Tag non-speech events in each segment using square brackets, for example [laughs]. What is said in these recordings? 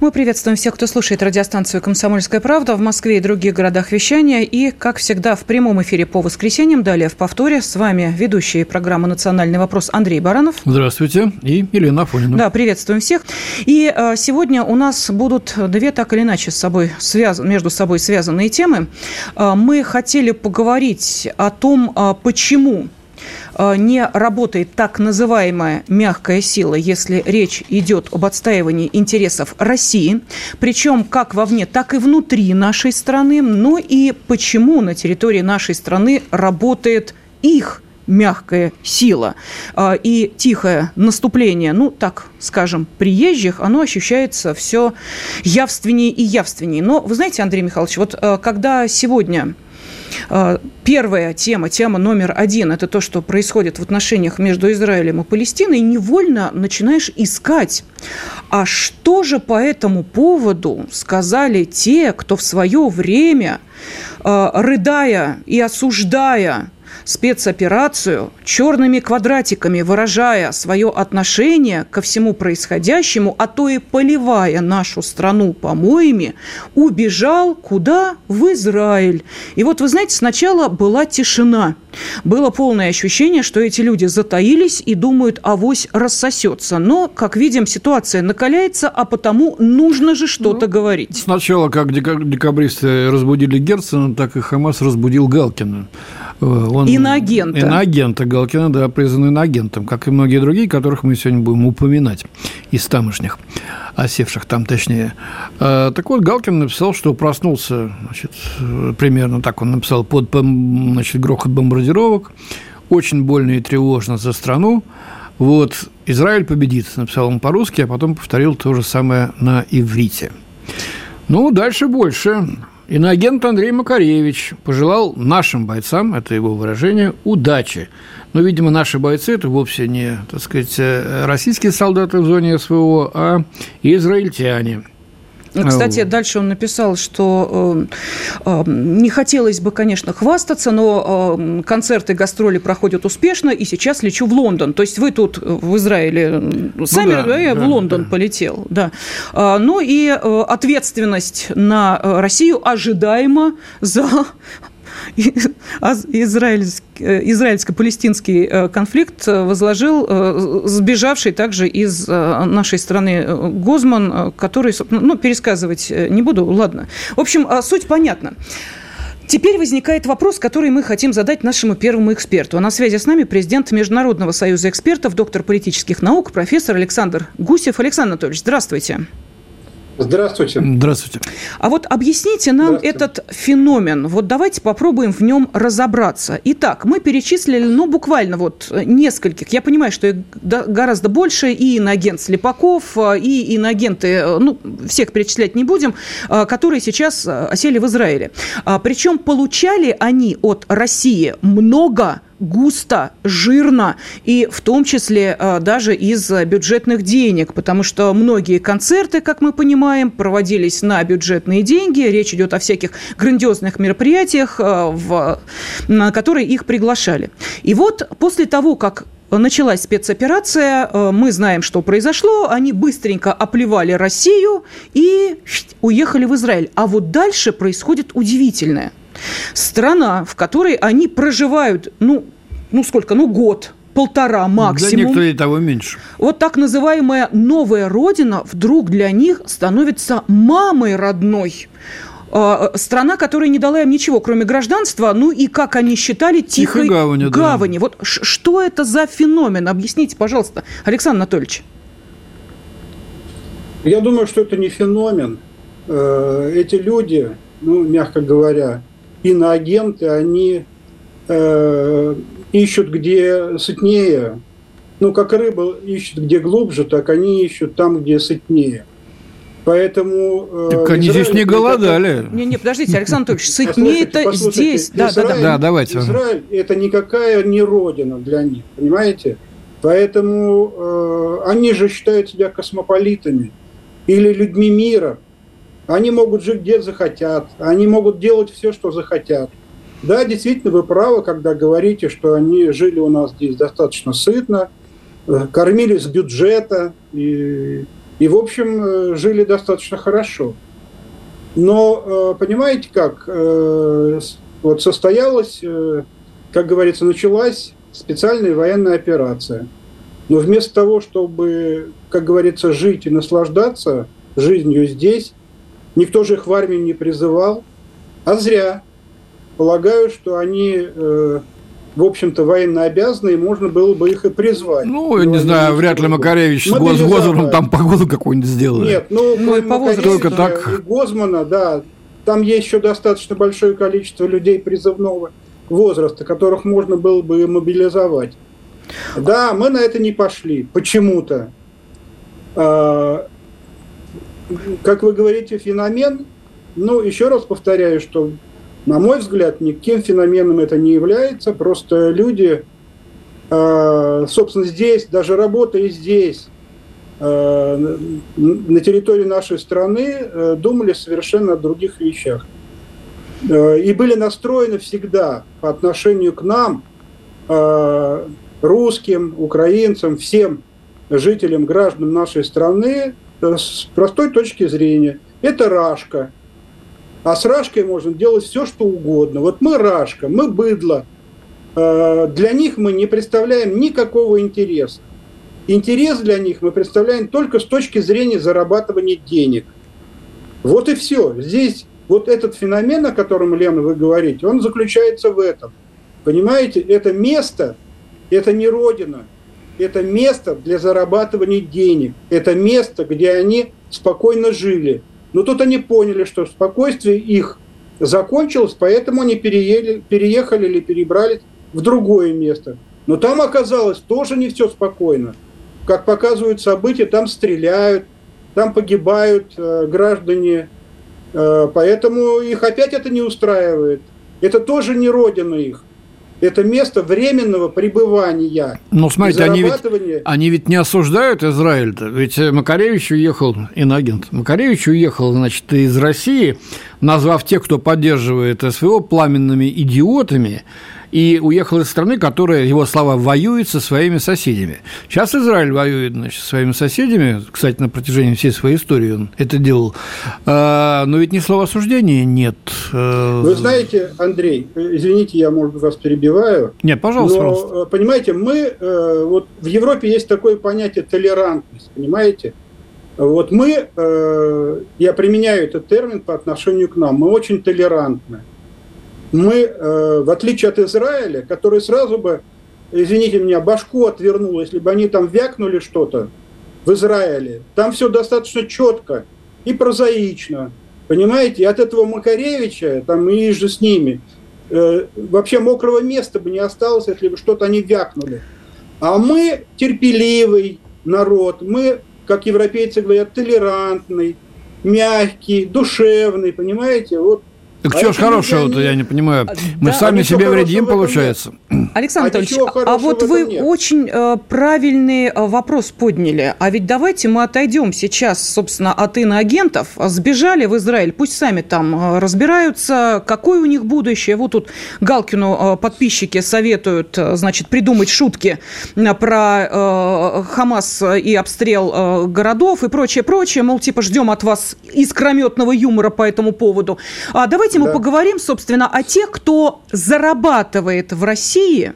Мы приветствуем всех, кто слушает радиостанцию «Комсомольская правда» в Москве и других городах вещания. И, как всегда, в прямом эфире по воскресеньям, далее в повторе. С вами ведущие программы «Национальный вопрос» Андрей Баранов. Здравствуйте. И Елена Афонина. Да, приветствуем всех. И э, сегодня у нас будут две так или иначе с собой связ... между собой связанные темы. Э, мы хотели поговорить о том, э, почему не работает так называемая мягкая сила, если речь идет об отстаивании интересов России, причем как вовне, так и внутри нашей страны, но и почему на территории нашей страны работает их мягкая сила э, и тихое наступление, ну, так скажем, приезжих, оно ощущается все явственнее и явственнее. Но вы знаете, Андрей Михайлович, вот э, когда сегодня первая тема, тема номер один, это то, что происходит в отношениях между Израилем и Палестиной, невольно начинаешь искать, а что же по этому поводу сказали те, кто в свое время, а, рыдая и осуждая спецоперацию, черными квадратиками выражая свое отношение ко всему происходящему, а то и поливая нашу страну помоями, убежал куда? В Израиль. И вот, вы знаете, сначала была тишина. Было полное ощущение, что эти люди затаились и думают, авось рассосется. Но, как видим, ситуация накаляется, а потому нужно же что-то ну, говорить. Сначала, как декабристы разбудили Герцена, так и Хамас разбудил Галкина. Э, он, иноагента. Иноагента Галкина, да, признан иноагентом, как и многие другие, которых мы сегодня будем упоминать из тамошних, осевших там точнее. Э, так вот, Галкин написал, что проснулся, значит, примерно так он написал, под значит, грохот бомбардировок, очень больно и тревожно за страну, вот, Израиль победит, написал он по-русски, а потом повторил то же самое на иврите. Ну, дальше больше. Иноагент Андрей Макаревич пожелал нашим бойцам, это его выражение, удачи. Но, видимо, наши бойцы – это вовсе не, так сказать, э, российские солдаты в зоне СВО, а израильтяне – кстати, дальше он написал, что э, э, не хотелось бы, конечно, хвастаться, но э, концерты, гастроли проходят успешно, и сейчас лечу в Лондон. То есть вы тут в Израиле сами, ну, да, я да, в Лондон да. полетел, да. А, ну и ответственность на Россию ожидаемо за [laughs] израильско-палестинский э, конфликт э, возложил э, сбежавший также из нашей страны Гозман, который, ну, пересказывать не буду, ладно. В общем, суть понятна. Теперь возникает вопрос, который мы хотим задать нашему первому эксперту. А на связи с нами президент Международного союза экспертов, доктор политических наук, профессор Александр Гусев. Александр Анатольевич, здравствуйте. Здравствуйте. Здравствуйте. А вот объясните нам этот феномен. Вот давайте попробуем в нем разобраться. Итак, мы перечислили, ну, буквально вот нескольких. Я понимаю, что их гораздо больше. И иноагент Слепаков, и иноагенты, ну, всех перечислять не будем, которые сейчас осели в Израиле. А Причем получали они от России много густо, жирно, и в том числе а, даже из бюджетных денег, потому что многие концерты, как мы понимаем, проводились на бюджетные деньги. Речь идет о всяких грандиозных мероприятиях, а, в, на которые их приглашали. И вот после того, как началась спецоперация, а, мы знаем, что произошло, они быстренько оплевали Россию и уехали в Израиль. А вот дальше происходит удивительное. Страна, в которой они проживают, ну, ну сколько, ну год, полтора максимум. Для некоторых того меньше. Вот так называемая новая родина вдруг для них становится мамой родной а, страна, которая не дала им ничего, кроме гражданства, ну и, как они считали, тихой, тихой гавани. гавани. Да. Вот что это за феномен? Объясните, пожалуйста, Александр Анатольевич. Я думаю, что это не феномен. Э, эти люди, ну, мягко говоря, иноагенты, они э, ищут где сытнее. Ну, как рыба ищет где глубже, так они ищут там, где сытнее. Поэтому... Э, так они Израиль здесь не голодали. Не, не, подождите, Александр Анатольевич, [laughs] сытнее это здесь. Да, Израиль, да, да. да, давайте. Израиль – это никакая не родина для них, понимаете? Поэтому э, они же считают себя космополитами или людьми мира – они могут жить где захотят, они могут делать все, что захотят. Да, действительно, вы правы, когда говорите, что они жили у нас здесь достаточно сытно, э, кормили с бюджета и, и в общем, э, жили достаточно хорошо. Но, э, понимаете как, вот состоялась, как говорится, началась специальная военная операция. Но вместо того, чтобы, как говорится, жить и наслаждаться жизнью здесь, никто же их в армию не призывал, а зря. Полагаю, что они э, в общем-то, военно обязаны, и можно было бы их и призвать. Ну, я не знаю, вряд ли Макаревич с Гозманом там погоду какую-нибудь сделали. Нет, ну, ну и по возрасту. Так. И Гозмана, да, там есть еще достаточно большое количество людей призывного возраста, которых можно было бы мобилизовать. Да, мы на это не пошли почему-то. Как вы говорите, феномен, ну, еще раз повторяю, что, на мой взгляд, никаким феноменом это не является, просто люди, а, собственно, здесь, даже работая здесь, а, на территории нашей страны, думали совершенно о других вещах. И были настроены всегда по отношению к нам русским, украинцам, всем жителям, гражданам нашей страны э, с простой точки зрения. Это рашка. А с рашкой можно делать все, что угодно. Вот мы рашка, мы быдло. Э, для них мы не представляем никакого интереса. Интерес для них мы представляем только с точки зрения зарабатывания денег. Вот и все. Здесь вот этот феномен, о котором, Лена, вы говорите, он заключается в этом. Понимаете, это место, это не родина, это место для зарабатывания денег, это место, где они спокойно жили. Но тут они поняли, что спокойствие их закончилось, поэтому они переели, переехали или перебрались в другое место. Но там оказалось тоже не все спокойно. Как показывают события, там стреляют, там погибают э, граждане, э, поэтому их опять это не устраивает. Это тоже не родина их это место временного пребывания. Ну, смотрите, они ведь, они ведь не осуждают Израиль-то. Ведь Макаревич уехал, инагент, Макаревич уехал, значит, из России, назвав тех, кто поддерживает СВО, пламенными идиотами, и уехал из страны, которая, его слова, воюет со своими соседями. Сейчас Израиль воюет значит, со своими соседями, кстати, на протяжении всей своей истории он это делал, а, но ведь ни слова осуждения нет. Э, Вы знаете, Андрей, извините, я, может быть, вас перебиваю. Нет, пожалуйста, но, пожалуйста. Э, понимаете, мы, э, вот в Европе есть такое понятие толерантность, понимаете? Вот мы, я применяю этот термин по отношению к нам, мы очень толерантны мы, э, в отличие от Израиля, который сразу бы, извините меня, башку отвернул, если бы они там вякнули что-то в Израиле, там все достаточно четко и прозаично. Понимаете, и от этого Макаревича, там и же с ними, э, вообще мокрого места бы не осталось, если бы что-то они вякнули. А мы терпеливый народ, мы, как европейцы говорят, толерантный, мягкий, душевный, понимаете? Вот так а что ж хорошего-то, я не понимаю. А, Мы да, сами себе вредим, получается. Александр а Анатольевич, а вот вы нет. очень э, правильный э, вопрос подняли. А ведь давайте мы отойдем сейчас, собственно, от иноагентов. Сбежали в Израиль, пусть сами там э, разбираются, какое у них будущее. Вот тут Галкину э, подписчики советуют, э, значит, придумать шутки э, про э, Хамас и обстрел э, городов и прочее, прочее. Мол, типа, ждем от вас искрометного юмора по этому поводу. А давайте давайте мы поговорим, собственно, о тех, кто зарабатывает в России.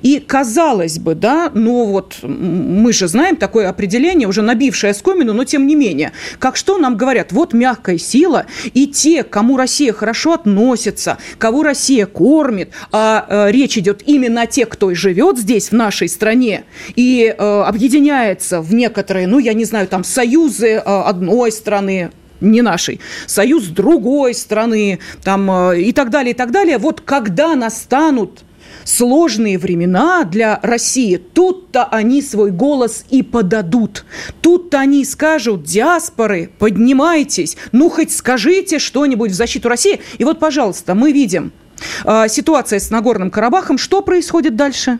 И казалось бы, да, ну вот мы же знаем такое определение, уже набившее скомину, но тем не менее. Как что нам говорят? Вот мягкая сила, и те, кому Россия хорошо относится, кого Россия кормит, а э, речь идет именно о тех, кто живет здесь, в нашей стране, и э, объединяется в некоторые, ну, я не знаю, там, союзы э, одной страны, не нашей, союз другой страны, там, э, и так далее, и так далее. Вот когда настанут сложные времена для России, тут-то они свой голос и подадут. Тут-то они скажут, диаспоры, поднимайтесь, ну хоть скажите что-нибудь в защиту России. И вот, пожалуйста, мы видим э, ситуация с Нагорным Карабахом. Что происходит дальше?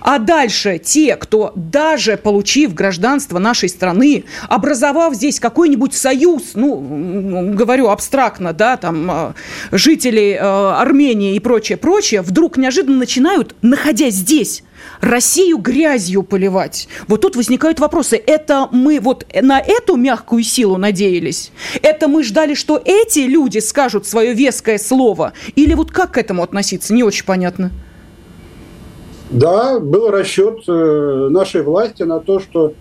А дальше те, кто даже получив гражданство нашей страны, образовав здесь какой-нибудь союз, ну, говорю абстрактно, да, там, э, жителей э, Армении и прочее, прочее, вдруг неожиданно начинают, находясь здесь, Россию грязью поливать. Вот тут возникают вопросы. Это мы вот на эту мягкую силу надеялись? Это мы ждали, что эти люди скажут свое веское слово? Или вот как к этому относиться? Не очень понятно. Да, был расчет э, нашей власти на то, что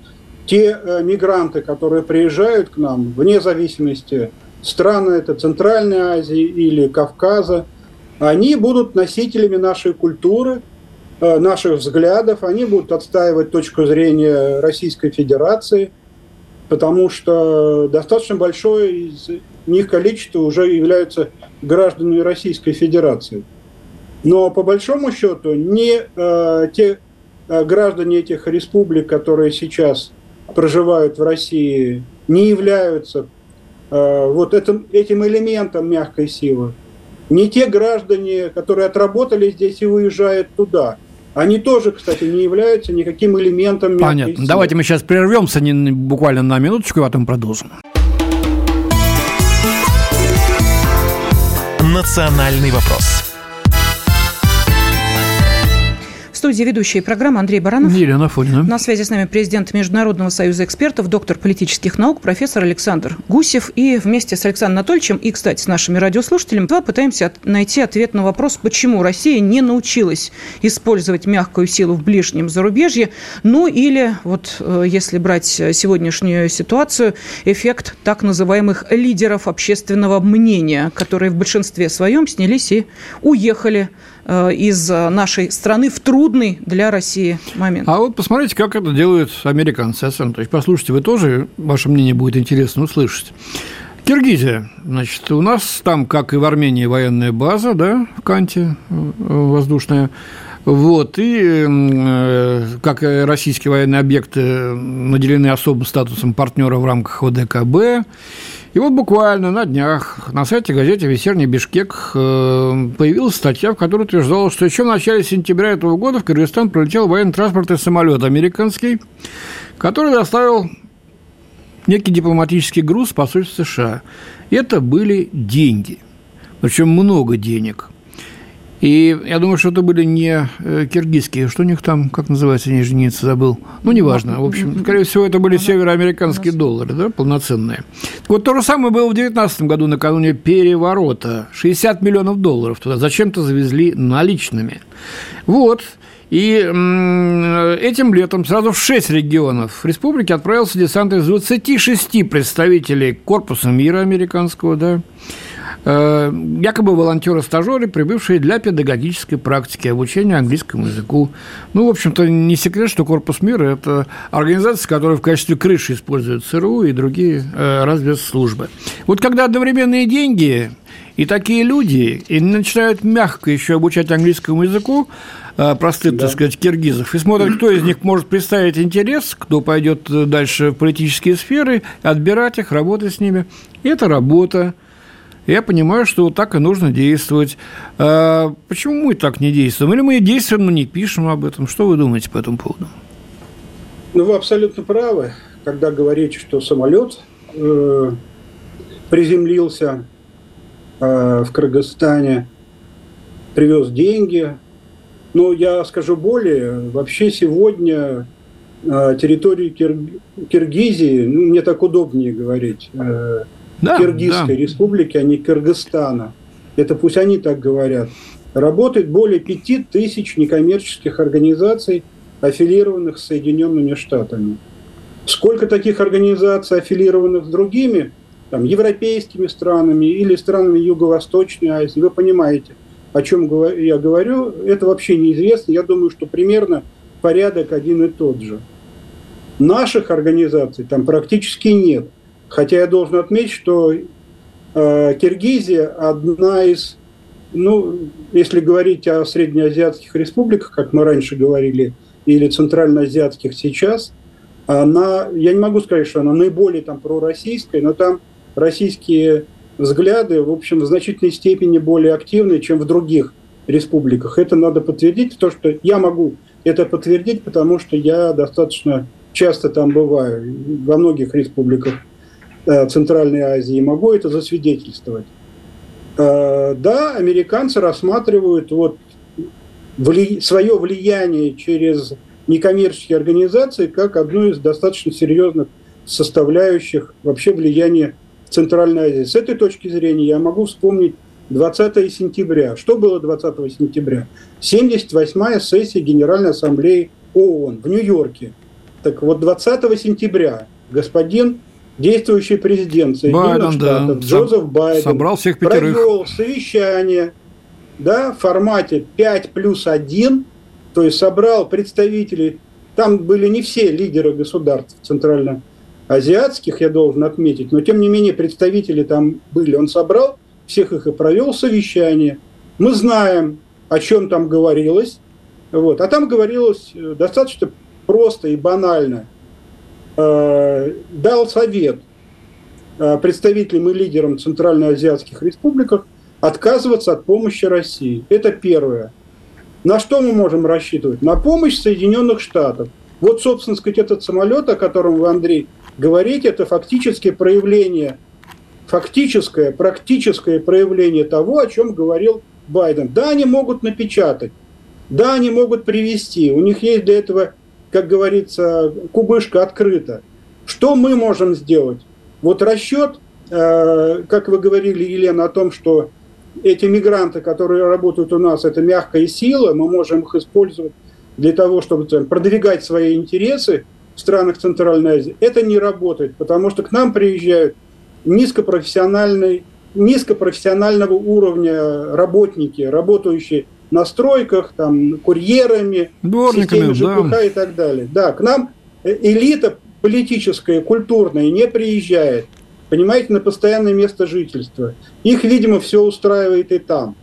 те э, мигранты, которые приезжают к нам, вне зависимости, страны это Центральной Азии или Кавказа, они будут носителями нашей культуры, э, наших взглядов, они будут отстаивать точку зрения Российской Федерации, потому что достаточно большое из них количество уже являются гражданами Российской Федерации. Но по большому счету не э, те э, граждане этих республик, которые сейчас проживают в России, не являются э, вот этим, этим элементом мягкой силы. Не те граждане, которые отработали здесь и уезжают туда. Они тоже, кстати, не являются никаким элементом мягкой Понятно. силы. Давайте мы сейчас прервемся не, буквально на минуточку, а потом продолжим. «Национальный вопрос» студии ведущая программы Андрей Баранов. Елена Фонина. На связи с нами президент Международного союза экспертов, доктор политических наук, профессор Александр Гусев. И вместе с Александром Анатольевичем и, кстати, с нашими радиослушателями пытаемся от, найти ответ на вопрос, почему Россия не научилась использовать мягкую силу в ближнем зарубежье. Ну или, вот э, если брать сегодняшнюю ситуацию, эффект так называемых лидеров общественного мнения, которые в большинстве своем снялись и уехали из нашей страны в трудный для России момент. А вот посмотрите, как это делают американцы, То есть послушайте, вы тоже, ваше мнение будет интересно услышать. Киргизия. Значит, у нас там, как и в Армении, военная база, да, в Канте э, воздушная. Вот, и э, как российские военные объекты наделены особым статусом партнера в рамках ОДКБ. И вот буквально на днях на сайте газеты «Вечерний Бишкек» э, появилась статья, в которой утверждалось, что еще в начале сентября этого года в Кыргызстан пролетел военно-транспортный самолет американский, который доставил некий дипломатический груз посольства США. Это были деньги, причем много денег – и я думаю, что это были не э, киргизские, что у них там, как называется, не единицы, забыл. Ну, неважно. В общем, скорее всего, это были североамериканские доллары, да, полноценные. Вот то же самое было в 2019 году, накануне переворота. 60 миллионов долларов туда зачем-то завезли наличными. Вот. И этим летом сразу в 6 регионов республики отправился десант из 26 представителей Корпуса мира американского, да, якобы волонтеры-стажеры, прибывшие для педагогической практики обучения английскому языку. Ну, в общем-то, не секрет, что Корпус мира – это организация, которая в качестве крыши использует ЦРУ и другие э, разведслужбы. Вот когда одновременные деньги и такие люди и начинают мягко еще обучать английскому языку, э, простых, да. так сказать, киргизов, и смотрят, кто из них может представить интерес, кто пойдет дальше в политические сферы, отбирать их, работать с ними. И это работа я понимаю, что вот так и нужно действовать. А почему мы так не действуем? Или мы действуем, но не пишем об этом? Что вы думаете по этому поводу? Ну, вы абсолютно правы, когда говорите, что самолет э, приземлился э, в Кыргызстане, привез деньги. Но я скажу более, вообще сегодня э, территорию Кир... Киргизии, ну, мне так удобнее говорить, э, да, Киргизской да. республики, а не Кыргызстана. Это пусть они так говорят. Работает более пяти тысяч некоммерческих организаций, аффилированных с Соединенными Штатами. Сколько таких организаций, аффилированных с другими, там, европейскими странами или странами Юго-Восточной Азии, вы понимаете, о чем я говорю, это вообще неизвестно. Я думаю, что примерно порядок один и тот же. Наших организаций там практически нет – Хотя я должен отметить, что э, Киргизия одна из, ну, если говорить о среднеазиатских республиках, как мы раньше говорили, или центральноазиатских сейчас, она, я не могу сказать, что она наиболее там пророссийская, но там российские взгляды, в общем, в значительной степени более активны, чем в других республиках. Это надо подтвердить, то, что я могу это подтвердить, потому что я достаточно часто там бываю, во многих республиках Центральной Азии, могу это засвидетельствовать. Э, да, американцы рассматривают вот вли... свое влияние через некоммерческие организации как одну из достаточно серьезных составляющих вообще влияния Центральной Азии. С этой точки зрения я могу вспомнить 20 сентября. Что было 20 сентября? 78-я сессия Генеральной Ассамблеи ООН в Нью-Йорке. Так вот, 20 сентября господин действующий президент Соединенных Байден, Штатов да. Джозеф Байден собрал всех пятерых. провел совещание да, в формате 5 плюс 1, то есть собрал представителей, там были не все лидеры государств центральноазиатских, я должен отметить, но тем не менее представители там были. Он собрал всех их и провел совещание. Мы знаем, о чем там говорилось. Вот. А там говорилось э, достаточно просто и банально. Э, дал совет э, представителям и лидерам центральноазиатских республиках отказываться от помощи России. Это первое. На что мы можем рассчитывать? На помощь Соединенных Штатов. Вот, собственно сказать, этот самолет, о котором вы, Андрей, говорите, это фактически проявление фактическое, практическое проявление того, о чем говорил Байден. Да, они могут напечатать, да, они могут привести, у них есть для этого, как говорится, кубышка открыта. Что мы можем сделать? Вот расчет, э, как вы говорили, Елена, о том, что эти мигранты, которые работают у нас, это мягкая сила, мы можем их использовать для того, чтобы продвигать свои интересы в странах Центральной Азии. Это не работает, потому что к нам приезжают низкопрофессиональной, низкопрофессионального уровня работники, работающие на стройках, там, курьерами, системе ЖКХ да. и так далее. Да, к нам элита политическая, культурная не приезжает, понимаете, на постоянное место жительства. Их, видимо, все устраивает и там.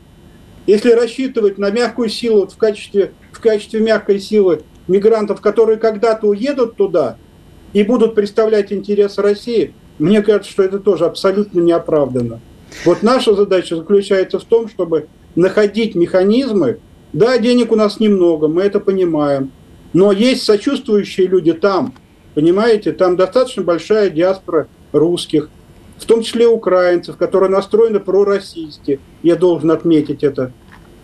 Если рассчитывать на мягкую силу вот в, качестве, в качестве мягкой силы мигрантов, которые когда-то уедут туда и будут представлять интересы России, мне кажется, что это тоже абсолютно неоправданно. Вот наша задача заключается в том, чтобы находить механизмы. Да, денег у нас немного, мы это понимаем. Но есть сочувствующие люди там, понимаете, там достаточно большая диаспора русских, в том числе украинцев, которые настроены пророссийски. Я должен отметить это.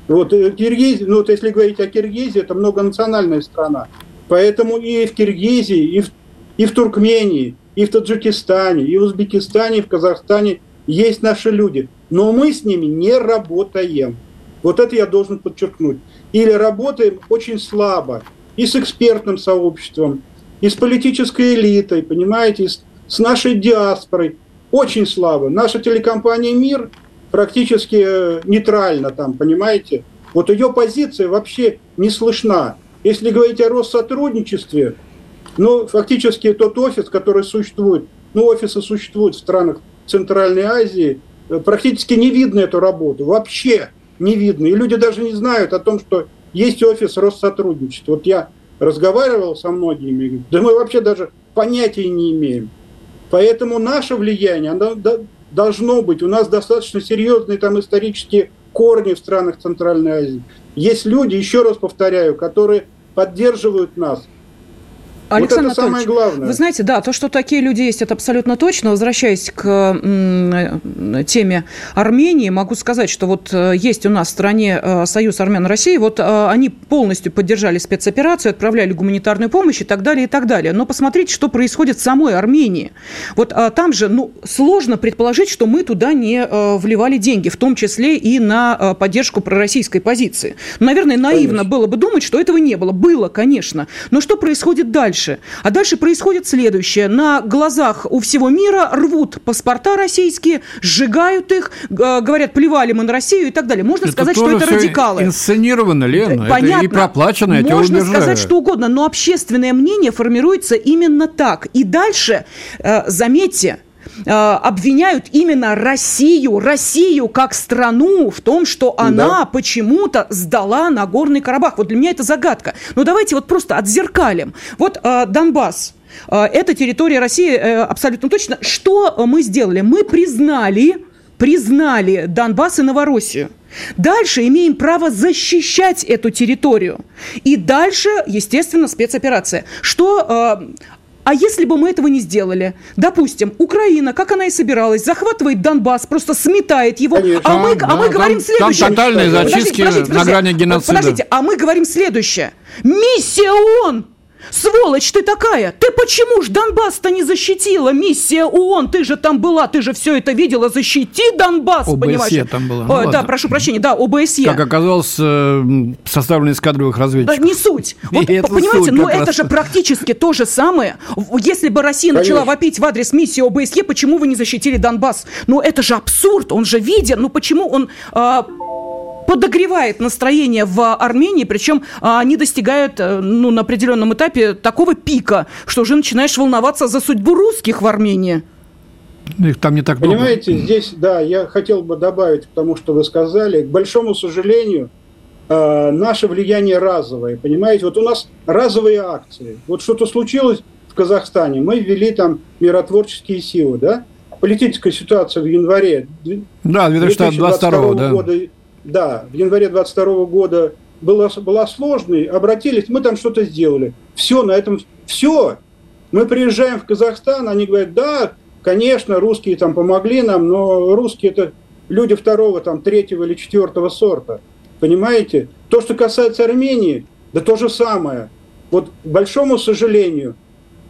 Вот э, Киргизия, ну вот если говорить о Киргизии, это многонациональная страна. Поэтому и в Киргизии, и в, и в Туркмении, и в Таджикистане, и в Узбекистане, и в Казахстане есть наши люди. Но мы с ними не работаем. Вот это я должен подчеркнуть. Или работаем очень слабо. И с экспертным сообществом, и с политической элитой, понимаете, с нашей диаспорой. Очень слабо. Наша телекомпания «Мир» практически э, нейтральна там, понимаете. Вот ее позиция вообще не слышна. Если говорить о Россотрудничестве, ну, фактически тот офис, который существует, ну, офисы существуют в странах Центральной Азии, э, практически не видно эту работу, вообще не видно. И люди даже не знают о том, что есть офис Россотрудничества. Вот я разговаривал со многими, да мы вообще даже понятия не имеем. Поэтому наше влияние оно должно быть. У нас достаточно серьезные там исторические корни в странах Центральной Азии. Есть люди, еще раз повторяю, которые поддерживают нас, Александр вот это самое главное. Вы знаете, да, то, что такие люди есть, это абсолютно точно. Возвращаясь к м, теме Армении, могу сказать, что вот э, есть у нас в стране э, Союз армян России, вот э, они полностью поддержали спецоперацию, отправляли гуманитарную помощь и так далее, и так далее. Но посмотрите, что происходит в самой Армении. Вот там же, ну, сложно предположить, что мы туда не вливали деньги, в том числе и на поддержку пророссийской позиции. Наверное, наивно конечно. было бы думать, что этого не было. Было, конечно. Но что происходит дальше? Дальше? А дальше происходит следующее. На глазах у всего мира рвут паспорта российские, сжигают их, говорят, плевали мы на Россию и так далее. Можно это сказать, что это радикалы. инсценировано, Лена. Понятно. Это и проплачено, я Можно сказать что угодно, но общественное мнение формируется именно так. И дальше, э, заметьте, обвиняют именно Россию, Россию как страну в том, что она да. почему-то сдала Нагорный Карабах. Вот для меня это загадка. Но давайте вот просто отзеркалим. Вот э, Донбасс. Э, это территория России э, абсолютно точно. Что мы сделали? Мы признали, признали Донбасс и Новороссию. Дальше имеем право защищать эту территорию. И дальше, естественно, спецоперация. Что э, а если бы мы этого не сделали? Допустим, Украина, как она и собиралась, захватывает Донбасс, просто сметает его, Конечно. а мы, Да, а мы там- говорим там следующее. тотальные Подождите, зачистки подождите, на подождите. грани геноцида. Подождите, а мы говорим следующее. Миссия ООН! Сволочь ты такая! Ты почему ж Донбасс-то не защитила? Миссия ООН, ты же там была, ты же все это видела. Защити Донбасс, ОБСЕ понимаешь? там была, О, ну да, ладно. прошу прощения, да, ОБСЕ. Как оказалось, э, составлен из кадровых Да, разведчиков. не суть. Вот, это понимаете, суть ну как это раз. же практически то же самое. Если бы Россия начала Конечно. вопить в адрес миссии ОБСЕ, почему вы не защитили Донбасс? Ну это же абсурд, он же виден. Ну почему он а, подогревает настроение в Армении, причем а, они достигают э, ну, на определенном этапе такого пика, что уже начинаешь волноваться за судьбу русских в Армении. Их там не так много. Понимаете, здесь, да, я хотел бы добавить к тому, что вы сказали. К большому сожалению, э, наше влияние разовое. Понимаете, вот у нас разовые акции. Вот что-то случилось в Казахстане, мы ввели там миротворческие силы, да? Политическая ситуация в январе Да, 2022 да. года, да, в январе 22 года была, была сложной, обратились, мы там что-то сделали. Все, на этом все. Мы приезжаем в Казахстан, они говорят, да, конечно, русские там помогли нам, но русские это люди второго, там, третьего или четвертого сорта. Понимаете? То, что касается Армении, да то же самое. Вот, к большому сожалению,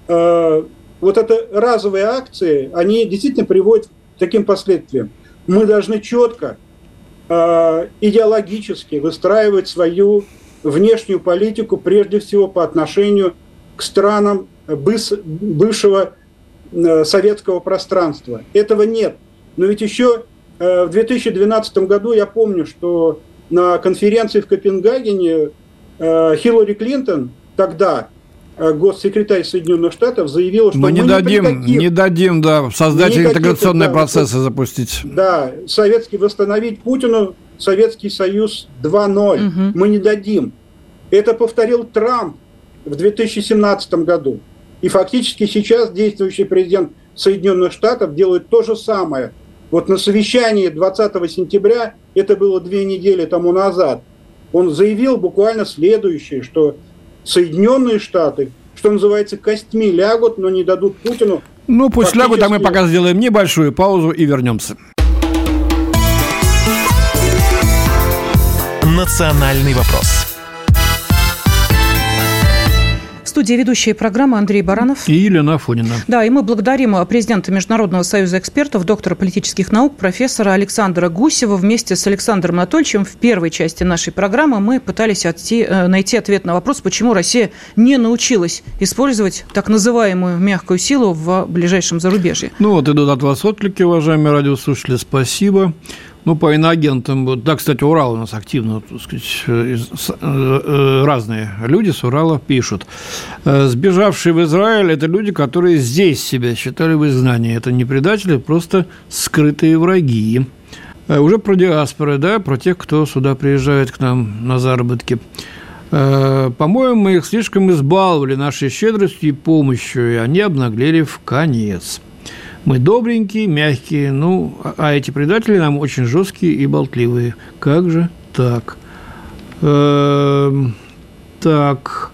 э, вот это разовые акции, они действительно приводят к таким последствиям. Мы должны четко, идеологически выстраивать свою внешнюю политику, прежде всего по отношению к странам бывшего э, советского пространства. Этого нет. Но ведь еще э, в 2012 году я помню, что на конференции в Копенгагене э, Хиллари Клинтон тогда э, госсекретарь Соединенных Штатов заявила, что Мы не мы дадим, прекратим, не дадим, да, создать интеграционные да, процессы запустить. да, советский восстановить Путину Советский Союз 2.0. Мгм. Мы не дадим. Это повторил Трамп в 2017 году. И фактически сейчас действующий президент Соединенных Штатов делает то же самое. Вот на совещании 20 сентября, это было две недели тому назад, он заявил буквально следующее, что Соединенные Штаты, что называется, костьми лягут, но не дадут Путину Ну, пусть лягут, а мы пока сделаем небольшую паузу и вернемся. «Национальный вопрос». Студии ведущая программы Андрей Баранов. И Елена Афонина. Да, и мы благодарим президента Международного союза экспертов, доктора политических наук, профессора Александра Гусева. Вместе с Александром Анатольевичем в первой части нашей программы мы пытались отти- э, найти ответ на вопрос, почему Россия не научилась использовать так называемую мягкую силу в ближайшем зарубежье. Ну вот идут от вас отклики, уважаемые радиослушатели, спасибо. Ну, по иноагентам, вот, да, кстати, Урал у нас активно, так сказать, э, э, э, разные люди с Урала пишут. Сбежавшие в Израиль – это люди, которые здесь себя считали в изгнании. Это не предатели, просто скрытые враги. Уже про диаспоры, да, про тех, кто сюда приезжает к нам на заработки. По-моему, мы их слишком избаловали нашей щедростью и помощью, и они обнаглели в конец. Мы добренькие, мягкие, ну, а- а эти предатели нам очень жесткие и болтливые. Как же так? Эм, Так,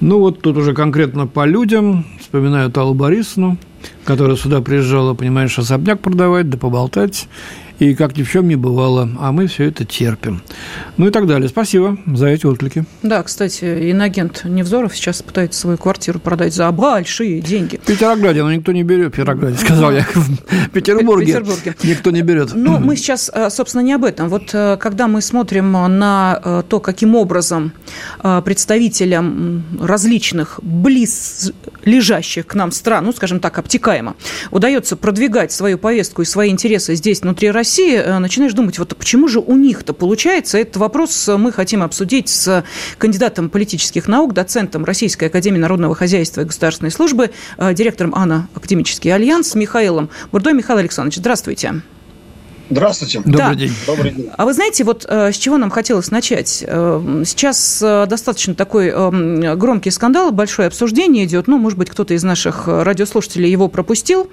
ну вот тут уже конкретно по людям. Вспоминаю Талу Борисовну, которая сюда приезжала, понимаешь, особняк продавать, да поболтать. И как ни в чем не бывало, а мы все это терпим. Ну и так далее. Спасибо за эти отклики. Да, кстати, инагент Невзоров сейчас пытается свою квартиру продать за большие деньги. В Петрограде, но никто не берет. В Петрограде, сказал я. В [laughs] Петербурге, Петербурге. никто не берет. Но мы сейчас, э, собственно, не об этом. Вот э, когда мы смотрим на э, то, каким образом представителям различных близ лежащих к нам стран, ну, скажем так, обтекаемо, удается продвигать свою повестку и свои интересы здесь, внутри России, э, начинаешь думать, вот почему же у них-то получается? Этот вопрос э, мы хотим обсудить с кандидатом политических наук, доцентом Российской Академии Народного Хозяйства и Государственной Службы, э, директором АНО Академический Альянс Михаилом Бурдой. Михаил Александрович, здравствуйте. Здравствуйте. Добрый да. день. Добрый день. А вы знаете, вот э, с чего нам хотелось начать? Э, сейчас э, достаточно такой громкий скандал, большое обсуждение идет, ну, может быть, кто-то из наших радиослушателей его пропустил,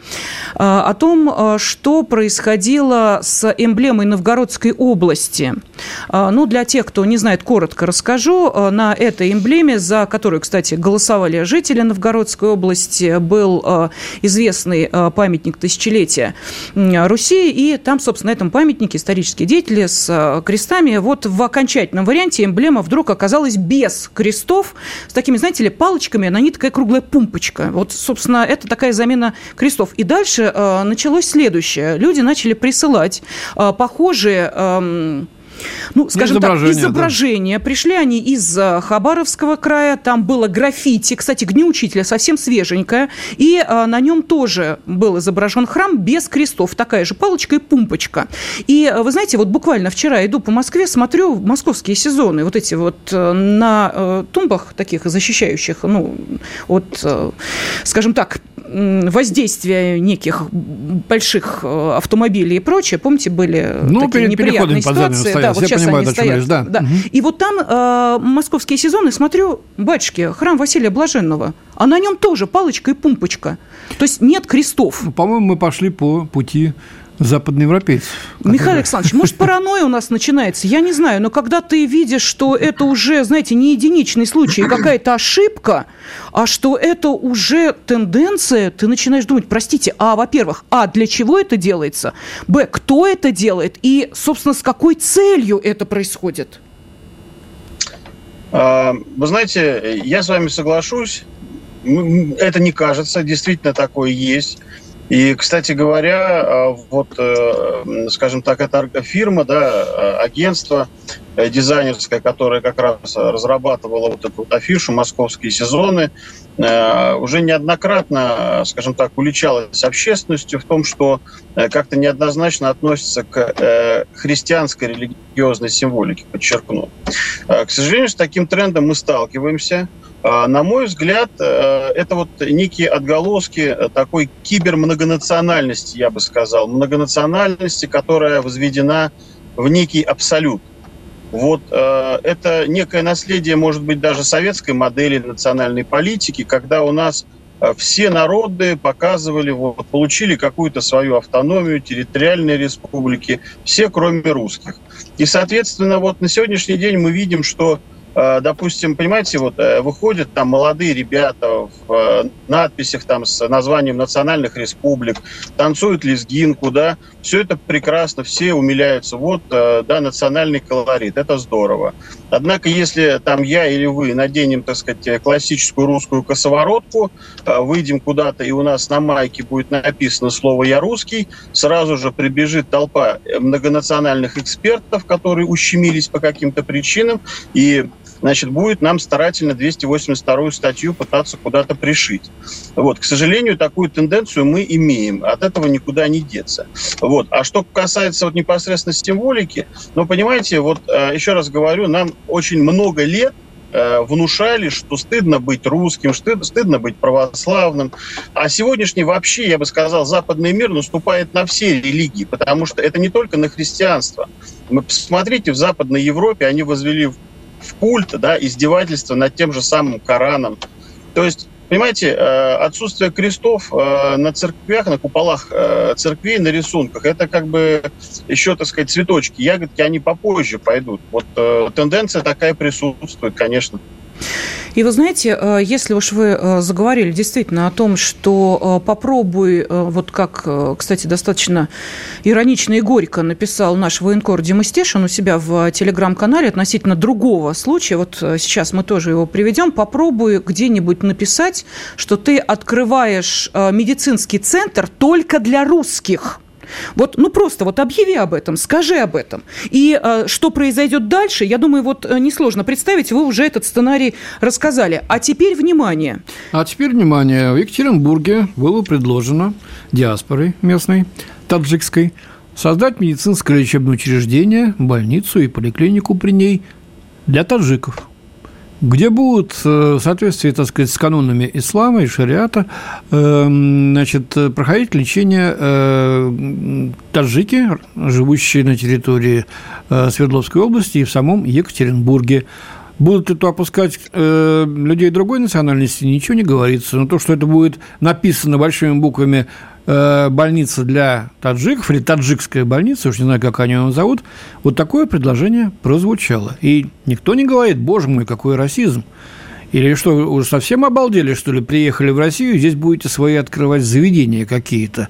о том, что происходило с эмблемой Новгородской области. Ну, для тех, кто не знает, коротко расскажу. На этой эмблеме, за которую, кстати, голосовали жители Новгородской области, был известный памятник тысячелетия Руси, и там, собственно, на этом памятнике исторические деятели с э, крестами. Вот в окончательном варианте эмблема вдруг оказалась без крестов, с такими, знаете ли, палочками, на ней такая круглая пумпочка. Вот, собственно, это такая замена крестов. И дальше э, началось следующее. Люди начали присылать э, похожие... Э, ну, скажем изображение, так, изображения. Да. Пришли они из э, Хабаровского края, там было граффити, кстати, к учителя совсем свеженькое, и а, на нем тоже был изображен храм без крестов, такая же палочка и пумпочка. И вы знаете, вот буквально вчера иду по Москве, смотрю московские сезоны, вот эти вот на э, тумбах таких защищающих, ну, от, скажем так, воздействия неких больших автомобилей и прочее, помните, были ну, такие неприятные ситуации. Да, вот сейчас понимают, они стоят. да. Да. Угу. И вот там э, московские сезоны, смотрю, батюшки, храм Василия Блаженного, а на нем тоже палочка и пумпочка. То есть нет крестов. Ну, по-моему, мы пошли по пути западноевропейцев. Которые... Михаил Александрович, может, паранойя у нас начинается? Я не знаю, но когда ты видишь, что это уже, знаете, не единичный случай, какая-то ошибка, а что это уже тенденция, ты начинаешь думать, простите, а, во-первых, а, для чего это делается? Б, кто это делает? И, собственно, с какой целью это происходит? А, вы знаете, я с вами соглашусь. Это не кажется, действительно такое есть. И, кстати говоря, а, вот, э, скажем так, эта фирма, да, агентство э, дизайнерское, которое как раз разрабатывало вот эту вот афишу «Московские сезоны», э, уже неоднократно, скажем так, уличалась общественностью в том, что как-то неоднозначно относится к христианской религиозной символике, подчеркну. К сожалению, с таким трендом мы сталкиваемся – а, на мой взгляд, э, это вот некие отголоски такой кибермногонациональности, я бы сказал, многонациональности, которая возведена в некий абсолют. Вот э, это некое наследие, может быть, даже советской модели национальной политики, когда у нас э, все народы показывали, вот, получили какую-то свою автономию, территориальные республики, все кроме русских. И, соответственно, вот на сегодняшний день мы видим, что Э, допустим, понимаете, вот э, выходят там молодые ребята в э, надписях там с названием национальных республик, танцуют лезгинку, да, все это прекрасно, все умиляются, вот, да, национальный колорит, это здорово. Однако, если там я или вы наденем, так сказать, классическую русскую косоворотку, выйдем куда-то, и у нас на майке будет написано слово «я русский», сразу же прибежит толпа многонациональных экспертов, которые ущемились по каким-то причинам, и значит, будет нам старательно 282 статью пытаться куда-то пришить. Вот. К сожалению, такую тенденцию мы имеем. От этого никуда не деться. Вот. А что касается вот непосредственно символики, ну, понимаете, вот э, еще раз говорю, нам очень много лет э, внушали, что стыдно быть русским, стыдно, стыдно быть православным. А сегодняшний вообще, я бы сказал, западный мир наступает на все религии, потому что это не только на христианство. Мы посмотрите, в Западной Европе они возвели в культ, да, издевательство над тем же самым Кораном. То есть Понимаете, э, отсутствие крестов э, на церквях, на куполах э, церквей, на рисунках, это как бы еще, так сказать, цветочки, ягодки, они попозже пойдут. Вот тенденция такая присутствует, конечно. И вы знаете, э, если уж вы э, заговорили действительно о том, что э, попробуй, вот как, кстати, достаточно иронично и горько написал наш военкор Дима Стешин у себя в телеграм-канале относительно другого случая, вот сейчас мы тоже его приведем, попробуй где-нибудь написать, что ты открываешь медицинский центр только для русских. Вот, ну просто вот объяви об этом, скажи об этом. И э, что произойдет дальше, я думаю, вот э, несложно представить, вы уже этот сценарий рассказали. А теперь внимание. А теперь внимание. В Екатеринбурге было предложено диаспорой местной, таджикской, создать медицинское лечебное учреждение, больницу и поликлинику при ней для таджиков. Где будут в соответствии, так сказать, с канонами ислама и шариата значит, проходить лечение таджики, живущие на территории Свердловской области и в самом Екатеринбурге. Будут ли туда пускать э, людей другой национальности, ничего не говорится. Но то, что это будет написано большими буквами э, больница для таджиков или таджикская больница, уж не знаю, как они его зовут, вот такое предложение прозвучало. И никто не говорит, боже мой, какой расизм. Или что, уже совсем обалдели, что ли, приехали в Россию, здесь будете свои открывать заведения какие-то.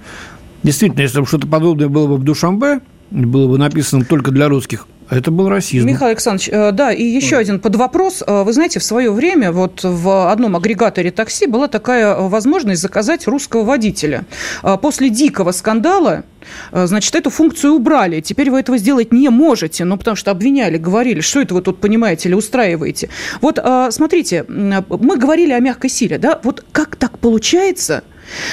Действительно, если бы что-то подобное было бы в Душамбе, было бы написано только для русских, это был расизм. Михаил Александрович, э, да, и еще один под вопрос. Э, вы знаете, в свое время вот в одном агрегаторе такси была такая возможность заказать русского водителя. Э, после дикого скандала Значит, эту функцию убрали. Теперь вы этого сделать не можете, ну, потому что обвиняли, говорили, что это вы тут понимаете или устраиваете. Вот, смотрите, мы говорили о мягкой силе, да? Вот как так получается,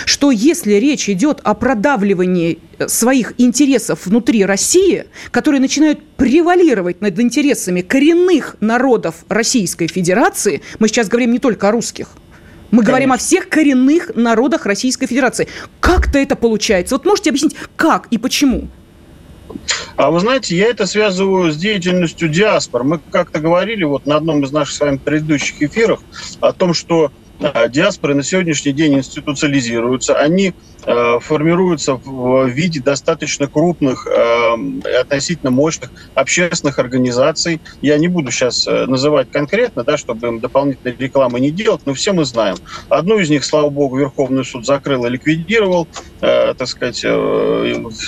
что если речь идет о продавливании э, своих интересов внутри России, которые начинают превалировать над интересами коренных народов Российской Федерации, мы сейчас говорим не только о русских, мы Конечно. говорим о всех коренных народах Российской Федерации. Как-то это получается? Вот можете объяснить, как и почему? А вы знаете, я это связываю с деятельностью диаспор. Мы как-то говорили вот на одном из наших с вами предыдущих эфиров о том, что диаспоры на сегодняшний день институциализируются, они Э, формируются в виде достаточно крупных, э, относительно мощных общественных организаций. Я не буду сейчас э, называть конкретно, да, чтобы им дополнительной рекламы не делать, но все мы знаем. Одну из них, слава богу, Верховный суд закрыл и ликвидировал, так сказать,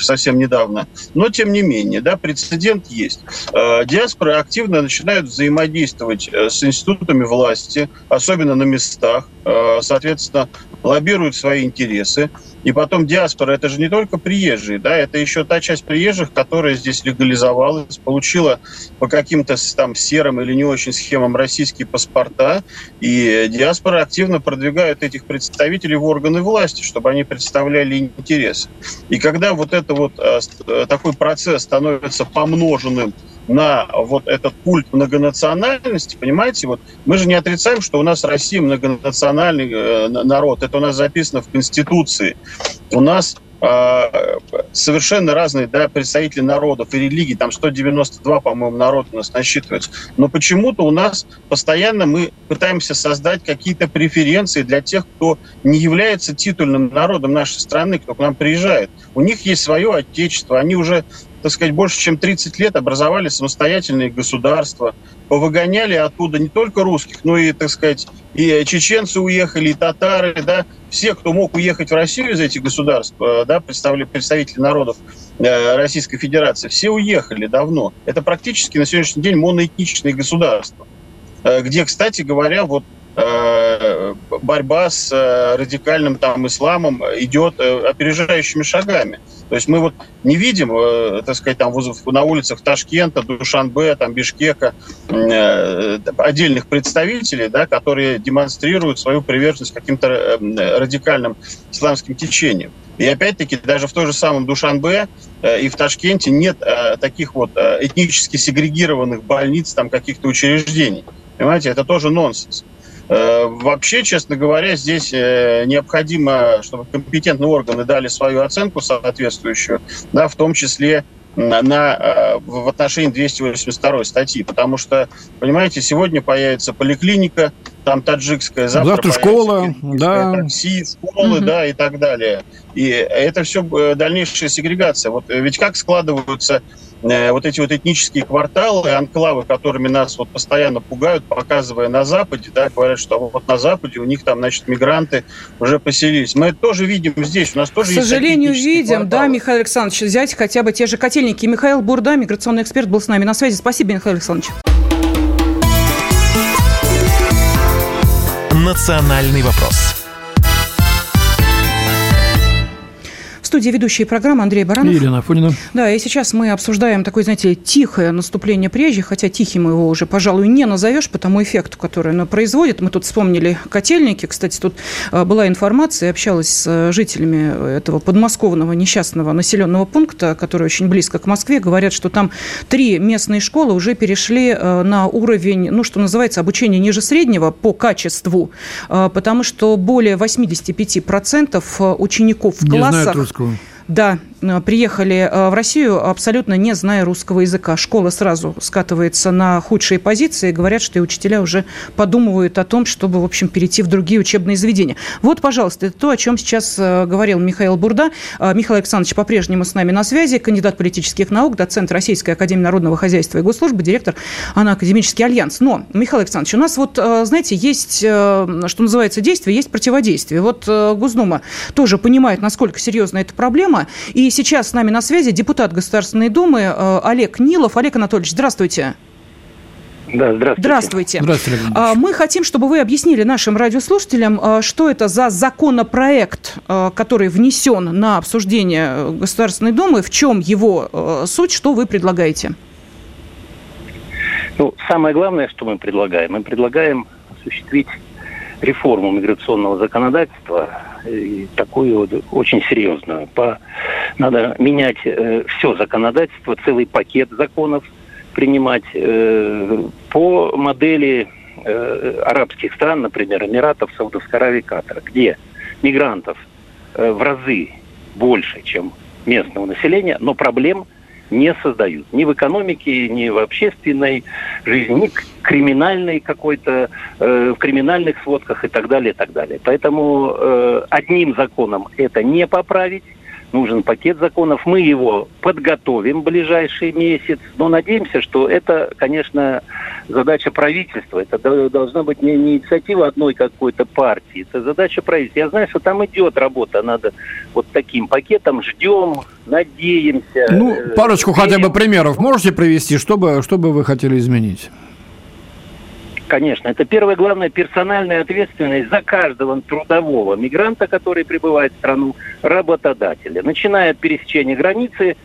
совсем недавно. Но, тем не менее, да, прецедент есть. Диаспоры активно начинают взаимодействовать с институтами власти, особенно на местах, соответственно, лоббируют свои интересы. И потом диаспора, это же не только приезжие, да, это еще та часть приезжих, которая здесь легализовалась, получила по каким-то там серым или не очень схемам российские паспорта, и диаспора активно продвигает этих представителей в органы власти, чтобы они представляли интересы. И когда вот это вот э, э, такой процесс становится помноженным на вот этот культ многонациональности, понимаете, вот мы же не отрицаем, что у нас Россия многонациональный э, народ, это у нас записано в Конституции. У нас э, совершенно разные да, представители народов и религий, там 192, по-моему, народ у нас насчитывается. Но почему-то у нас постоянно мы пытаемся создать какие-то преференции для тех, кто не является титульным народом нашей страны, кто к нам приезжает. У них есть свое отечество, они уже так сказать, больше чем 30 лет образовали самостоятельные государства, повыгоняли оттуда не только русских, но и, так сказать, и чеченцы уехали, и татары, да, все, кто мог уехать в Россию из этих государств, э, да, представители народов э, Российской Федерации, все уехали давно. Это практически на сегодняшний день моноэтничные государства, э, где, кстати говоря, вот борьба с радикальным там исламом идет опережающими шагами. То есть мы вот не видим, э, так сказать, там на улицах Ташкента, Душанбе, там Бишкека э, отдельных представителей, да, которые демонстрируют свою приверженность каким-то э, радикальным исламским течениям. И опять-таки даже в той же самом Душанбе и в Ташкенте нет таких вот этнически сегрегированных больниц, там каких-то учреждений. Понимаете, это тоже нонсенс. Э, вообще, честно говоря, здесь э, необходимо, чтобы компетентные органы дали свою оценку соответствующую, да, в том числе на, на, э, в отношении 282 статьи, потому что, понимаете, сегодня появится поликлиника, там таджикская, завтра, завтра школа, да. такси, школы, угу. да, и так далее. И это все дальнейшая сегрегация. Вот ведь как складываются вот эти вот этнические кварталы, анклавы, которыми нас вот постоянно пугают, показывая на Западе, да, говорят, что вот на Западе у них там, значит, мигранты уже поселились. Мы это тоже видим здесь, у нас тоже К сожалению, видим, кварталы. да, Михаил Александрович, взять хотя бы те же котельники. Михаил Бурда, миграционный эксперт, был с нами на связи. Спасибо, Михаил Александрович. Национальный вопрос. Студии ведущие программы Андрей Баранов. И Елена Афонина. Да, и сейчас мы обсуждаем такое, знаете, тихое наступление приезжих, хотя тихим его уже, пожалуй, не назовешь по тому эффекту, который оно производит. Мы тут вспомнили котельники. Кстати, тут э, была информация, общалась с э, жителями этого подмосковного несчастного населенного пункта, который очень близко к Москве. Говорят, что там три местные школы уже перешли э, на уровень, ну, что называется, обучения ниже среднего по качеству, потому что более 85% учеников в не классах... Знают русского. Да, приехали э, в Россию, абсолютно не зная русского языка. Школа сразу скатывается на худшие позиции. Говорят, что и учителя уже подумывают о том, чтобы, в общем, перейти в другие учебные заведения. Вот, пожалуйста, это то, о чем сейчас э, говорил Михаил Бурда. Михаил Александрович по-прежнему с нами на связи, кандидат политических наук, доцент Российской Академии Народного Хозяйства и Госслужбы, директор АНА-Академический альянс. Но, Михаил Александрович, у нас вот, знаете, есть, что называется, действие, есть противодействие. Вот Госдума тоже понимает, насколько серьезна эта проблема, и сейчас с нами на связи депутат Государственной Думы э, Олег Нилов. Олег Анатольевич, здравствуйте. Да, здравствуйте. Здравствуйте. Здравствуйте, а, Мы хотим, чтобы вы объяснили нашим радиослушателям, э, что это за законопроект, э, который внесен на обсуждение Государственной Думы, в чем его суть, что вы предлагаете? Ну, самое главное, что мы предлагаем, мы предлагаем осуществить реформу миграционного законодательства, и такую вот очень серьезную. По, надо менять э, все законодательство, целый пакет законов принимать э, по модели э, арабских стран, например, Эмиратов, Саудовской Аравии, Катара, где мигрантов э, в разы больше, чем местного населения, но проблем не создают. Ни в экономике, ни в общественной жизни, ни криминальной какой-то, э, в криминальных сводках и так далее, и так далее. Поэтому э, одним законом это не поправить, нужен пакет законов. Мы его подготовим в ближайший месяц, но надеемся, что это, конечно, задача правительства. Это должна быть не, инициатива одной какой-то партии, это задача правительства. Я знаю, что там идет работа над вот таким пакетом. Ждем, надеемся. Ну, э, парочку хотя бы примеров можете привести, чтобы, что бы вы хотели изменить? Конечно. Это первое главное персональная ответственность за каждого трудового мигранта, который прибывает в страну, работодателя. Начиная от пересечения границы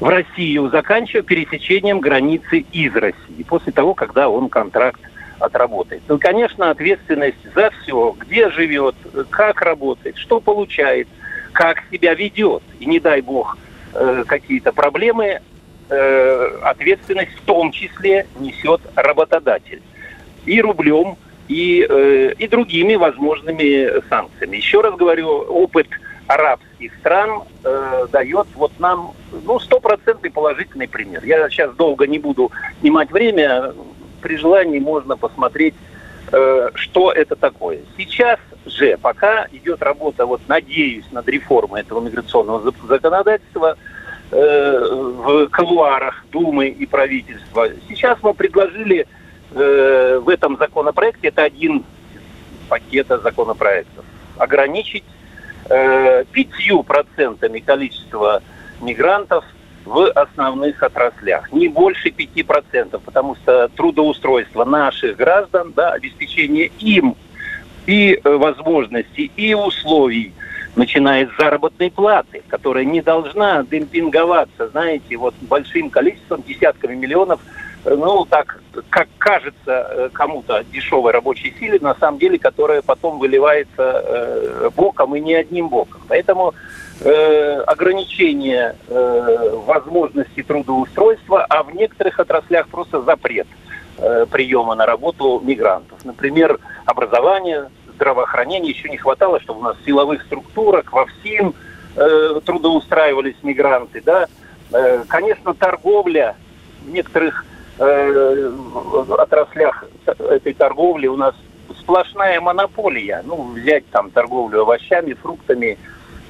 в Россию, заканчивая пересечением границы из России, после того, когда он контракт отработает. Ну, конечно, ответственность за все, где живет, как работает, что получает, как себя ведет. И не дай бог э, какие-то проблемы, э, ответственность в том числе несет работодатель и рублем, и, э, и другими возможными санкциями. Еще раз говорю, опыт арабских стран э, дает вот нам ну, стопроцентный положительный пример. Я сейчас долго не буду снимать время. При желании можно посмотреть, э, что это такое. Сейчас же, пока идет работа, вот надеюсь, над реформой этого миграционного законодательства, э, в колуарах Думы и правительства. Сейчас мы предложили э, в этом законопроекте, это один пакета законопроектов, ограничить э, пятью процентами количество мигрантов в основных отраслях. Не больше пяти процентов, потому что трудоустройство наших граждан, да, обеспечение им и э, возможностей, и условий, начиная с заработной платы, которая не должна демпинговаться, знаете, вот большим количеством, десятками миллионов – ну, так, как кажется э, кому-то дешевой рабочей силе, на самом деле, которая потом выливается э, боком и не одним боком. Поэтому э, ограничение э, возможности трудоустройства, а в некоторых отраслях просто запрет э, приема на работу мигрантов. Например, образование, здравоохранение еще не хватало, чтобы у нас в силовых структурах, во всем э, трудоустраивались мигранты. Да? Э, конечно, торговля в некоторых э, отраслях этой торговли у нас сплошная монополия. Ну, взять там торговлю овощами, фруктами,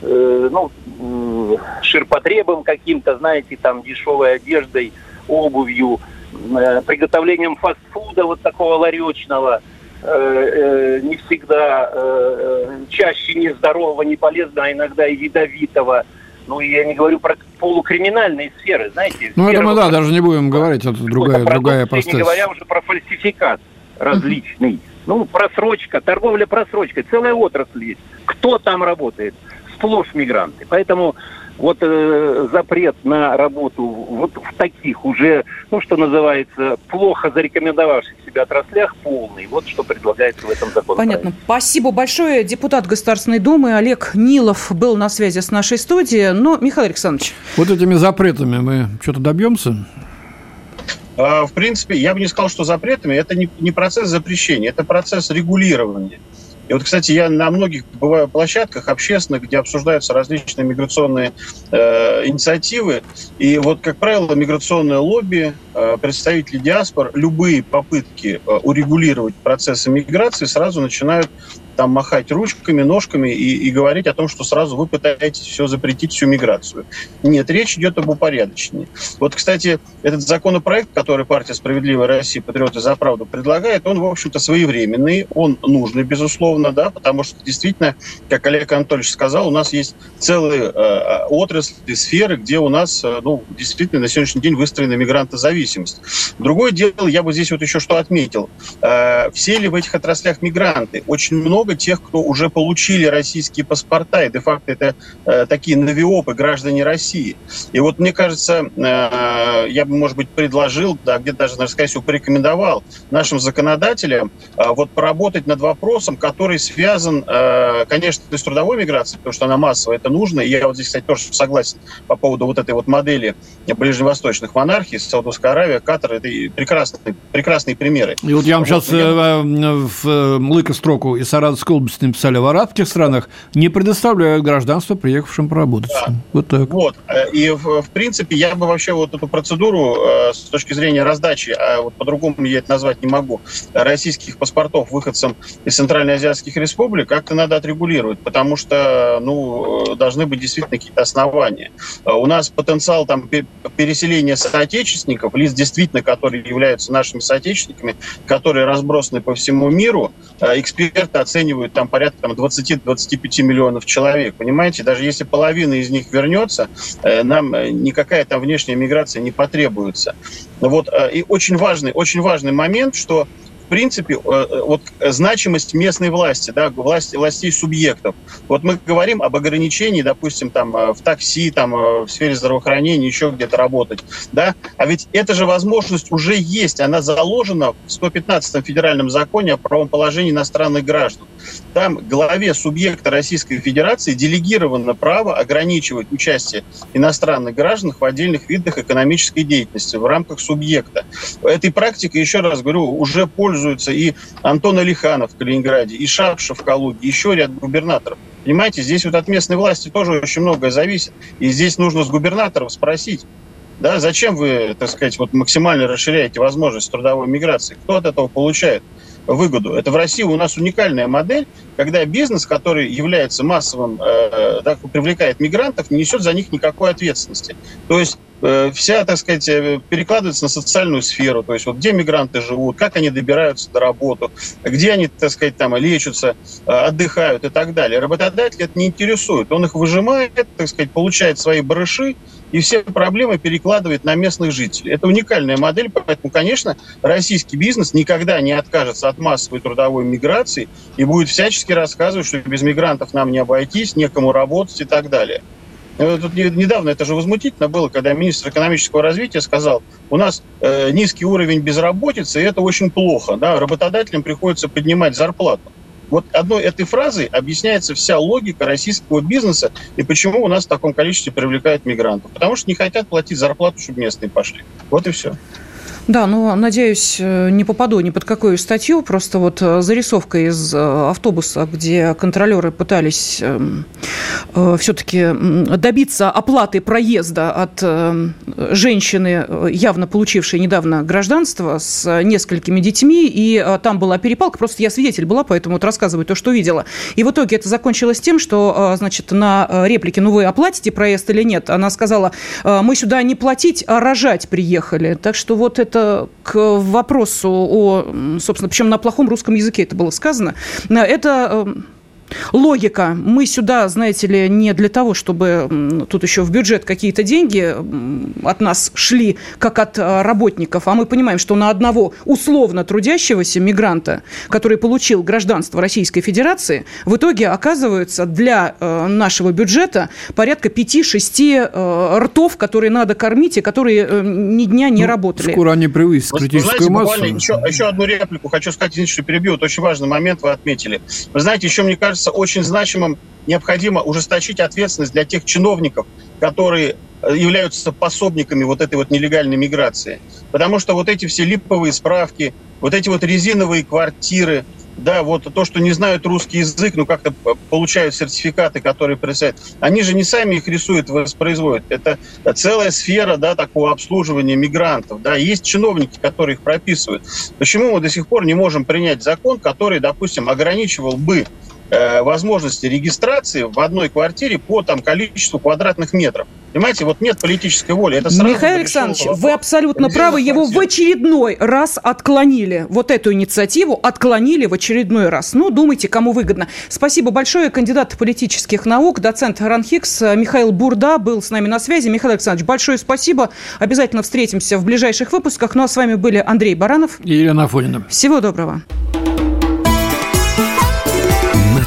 э, ну, э, ширпотребом каким-то, знаете, там дешевой одеждой, обувью, э, приготовлением фастфуда вот такого ларечного, э, э, не всегда, э, чаще нездорового, не полезного, а иногда и ядовитого – ну, я не говорю про полукриминальные сферы, знаете. Ну, это мы, да, даже не будем говорить, это другая, другая постать. Не говоря уже про фальсификат различный. Ну, просрочка, торговля просрочкой, целая отрасль есть. Кто там работает? Сплошь мигранты. Поэтому вот э, запрет на работу вот в таких уже, ну, что называется, плохо зарекомендовавших себя отраслях полный. Вот что предлагается в этом законе. Понятно. Спасибо большое. Депутат Государственной Думы Олег Нилов был на связи с нашей студией. Но, Михаил Александрович... Вот этими запретами мы что-то добьемся? А, в принципе, я бы не сказал, что запретами. Это не процесс запрещения, это процесс регулирования. И вот, кстати, я на многих бываю площадках общественных, где обсуждаются различные миграционные э, инициативы. И вот, как правило, миграционное лобби, э, представители диаспор, любые попытки э, урегулировать процессы миграции сразу начинают там махать ручками, ножками и, и говорить о том, что сразу вы пытаетесь все запретить, всю миграцию. Нет, речь идет об упорядочении. Вот, кстати, этот законопроект, который партия «Справедливая Россия. Патриоты за правду» предлагает, он, в общем-то, своевременный, он нужный, безусловно, да, потому что действительно, как Олег Анатольевич сказал, у нас есть целые э, отрасли, сферы, где у нас, э, ну, действительно, на сегодняшний день выстроена мигрантозависимость. Другое дело, я бы здесь вот еще что отметил. Э, все ли в этих отраслях мигранты? Очень много много тех, кто уже получили российские паспорта, и де-факто это э, такие навиопы, граждане России. И вот мне кажется, э, я бы, может быть, предложил, да, где-то даже, наверное, скорее всего, порекомендовал нашим законодателям э, вот поработать над вопросом, который связан, э, конечно, с трудовой миграцией, потому что она массовая, это нужно, и я вот здесь, кстати, тоже согласен по поводу вот этой вот модели ближневосточных монархий, Саудовская Аравия, Катар, это прекрасные, прекрасные примеры. И вот я вам вот, сейчас я... Э, в э, лыка строку из Саратова Саратовской области написали, в арабских странах не предоставляют гражданство приехавшим поработать. Да. Вот так. Вот. И, в, в принципе, я бы вообще вот эту процедуру э, с точки зрения раздачи, а вот по-другому я это назвать не могу, российских паспортов выходцам из Центральноазиатских республик как-то надо отрегулировать, потому что, ну, должны быть действительно какие-то основания. Э, у нас потенциал там переселения соотечественников, лиц действительно, которые являются нашими соотечественниками, которые разбросаны по всему миру, э, эксперты оценивают оценивают там порядка там, 20-25 миллионов человек. Понимаете, даже если половина из них вернется, э, нам э, никакая там внешняя миграция не потребуется. Вот, э, и очень важный, очень важный момент, что принципе, э, э, вот значимость местной власти, да, власти, властей субъектов. Вот мы говорим об ограничении, допустим, там, э, в такси, там, в сфере здравоохранения, еще где-то работать, да, а ведь эта же возможность уже есть, она заложена в 115-м федеральном законе о правом положении иностранных граждан. Там главе субъекта Российской Федерации делегировано право ограничивать участие иностранных граждан в отдельных видах экономической деятельности в рамках субъекта. Этой практикой, еще раз говорю, уже пользуются и Антон Алиханов в Калининграде, и Шапшев в Калуге, еще ряд губернаторов. Понимаете, здесь вот от местной власти тоже очень многое зависит. И здесь нужно с губернаторов спросить, да, зачем вы, так сказать, вот максимально расширяете возможность трудовой миграции? Кто от этого получает выгоду? Это в России у нас уникальная модель, когда бизнес, который является массовым, э, да, привлекает мигрантов, не несет за них никакой ответственности. То есть Э, вся, так сказать, э, перекладывается на социальную сферу, то есть вот где мигранты живут, как они добираются до работы, где они, так сказать, там лечатся, э, отдыхают и так далее. Работодатель это не интересует, он их выжимает, так сказать, получает свои барыши и все проблемы перекладывает на местных жителей. Это уникальная модель, поэтому, конечно, российский бизнес никогда не откажется от массовой трудовой миграции и будет всячески рассказывать, что без мигрантов нам не обойтись, некому работать и так далее. Э, тут недавно это же возмутительно было, когда министр экономического развития сказал, у нас э, низкий уровень безработицы, и это очень плохо. Да? Работодателям приходится поднимать зарплату. Вот одной этой фразой объясняется вся логика российского бизнеса и почему у нас в таком количестве привлекают мигрантов. Потому что не хотят платить зарплату, чтобы местные пошли. Вот и все. Да, ну, надеюсь, э, не попаду ни под какую статью. Просто вот э, зарисовка из э, автобуса, где контролеры пытались эм, все-таки добиться оплаты проезда от женщины, явно получившей недавно гражданство, с несколькими детьми. И там была перепалка. Просто я свидетель была, поэтому вот рассказываю то, что видела. И в итоге это закончилось тем, что, значит, на реплике, ну, вы оплатите проезд или нет? Она сказала, мы сюда не платить, а рожать приехали. Так что вот это это к вопросу о, собственно, причем на плохом русском языке это было сказано, это логика. Мы сюда, знаете ли, не для того, чтобы тут еще в бюджет какие-то деньги от нас шли, как от э, работников, а мы понимаем, что на одного условно трудящегося мигранта, который получил гражданство Российской Федерации, в итоге оказывается для э, нашего бюджета порядка 5-6 э, ртов, которые надо кормить и которые ни дня не ну, работали. Скоро они привысят критическую знаете, массу. Еще, еще одну реплику хочу сказать, извините, что перебью. Это очень важный момент вы отметили. Вы знаете, еще, мне кажется, кажется очень значимым, необходимо ужесточить ответственность для тех чиновников, которые э, являются пособниками вот этой вот нелегальной миграции. Потому что вот эти все липовые справки, вот эти вот резиновые квартиры, да, вот то, что не знают русский язык, но как-то получают сертификаты, которые представляют, они же не сами их рисуют, воспроизводят. Это целая сфера, да, такого обслуживания мигрантов, да, есть чиновники, которые их прописывают. Почему мы до сих пор не можем принять закон, который, допустим, ограничивал бы Э, возможности регистрации в одной квартире по там, количеству квадратных метров. Понимаете, вот нет политической воли. Это Михаил Александрович, вы абсолютно правы. Его в очередной раз отклонили. Вот эту инициативу отклонили в очередной раз. Ну, думайте, кому выгодно. Спасибо большое. Кандидат политических наук, доцент РАНХИКС Михаил Бурда был с нами на связи. Михаил Александрович, большое спасибо. Обязательно встретимся в ближайших выпусках. Ну, а с вами были Андрей Баранов и Елена Афонина. Всего доброго.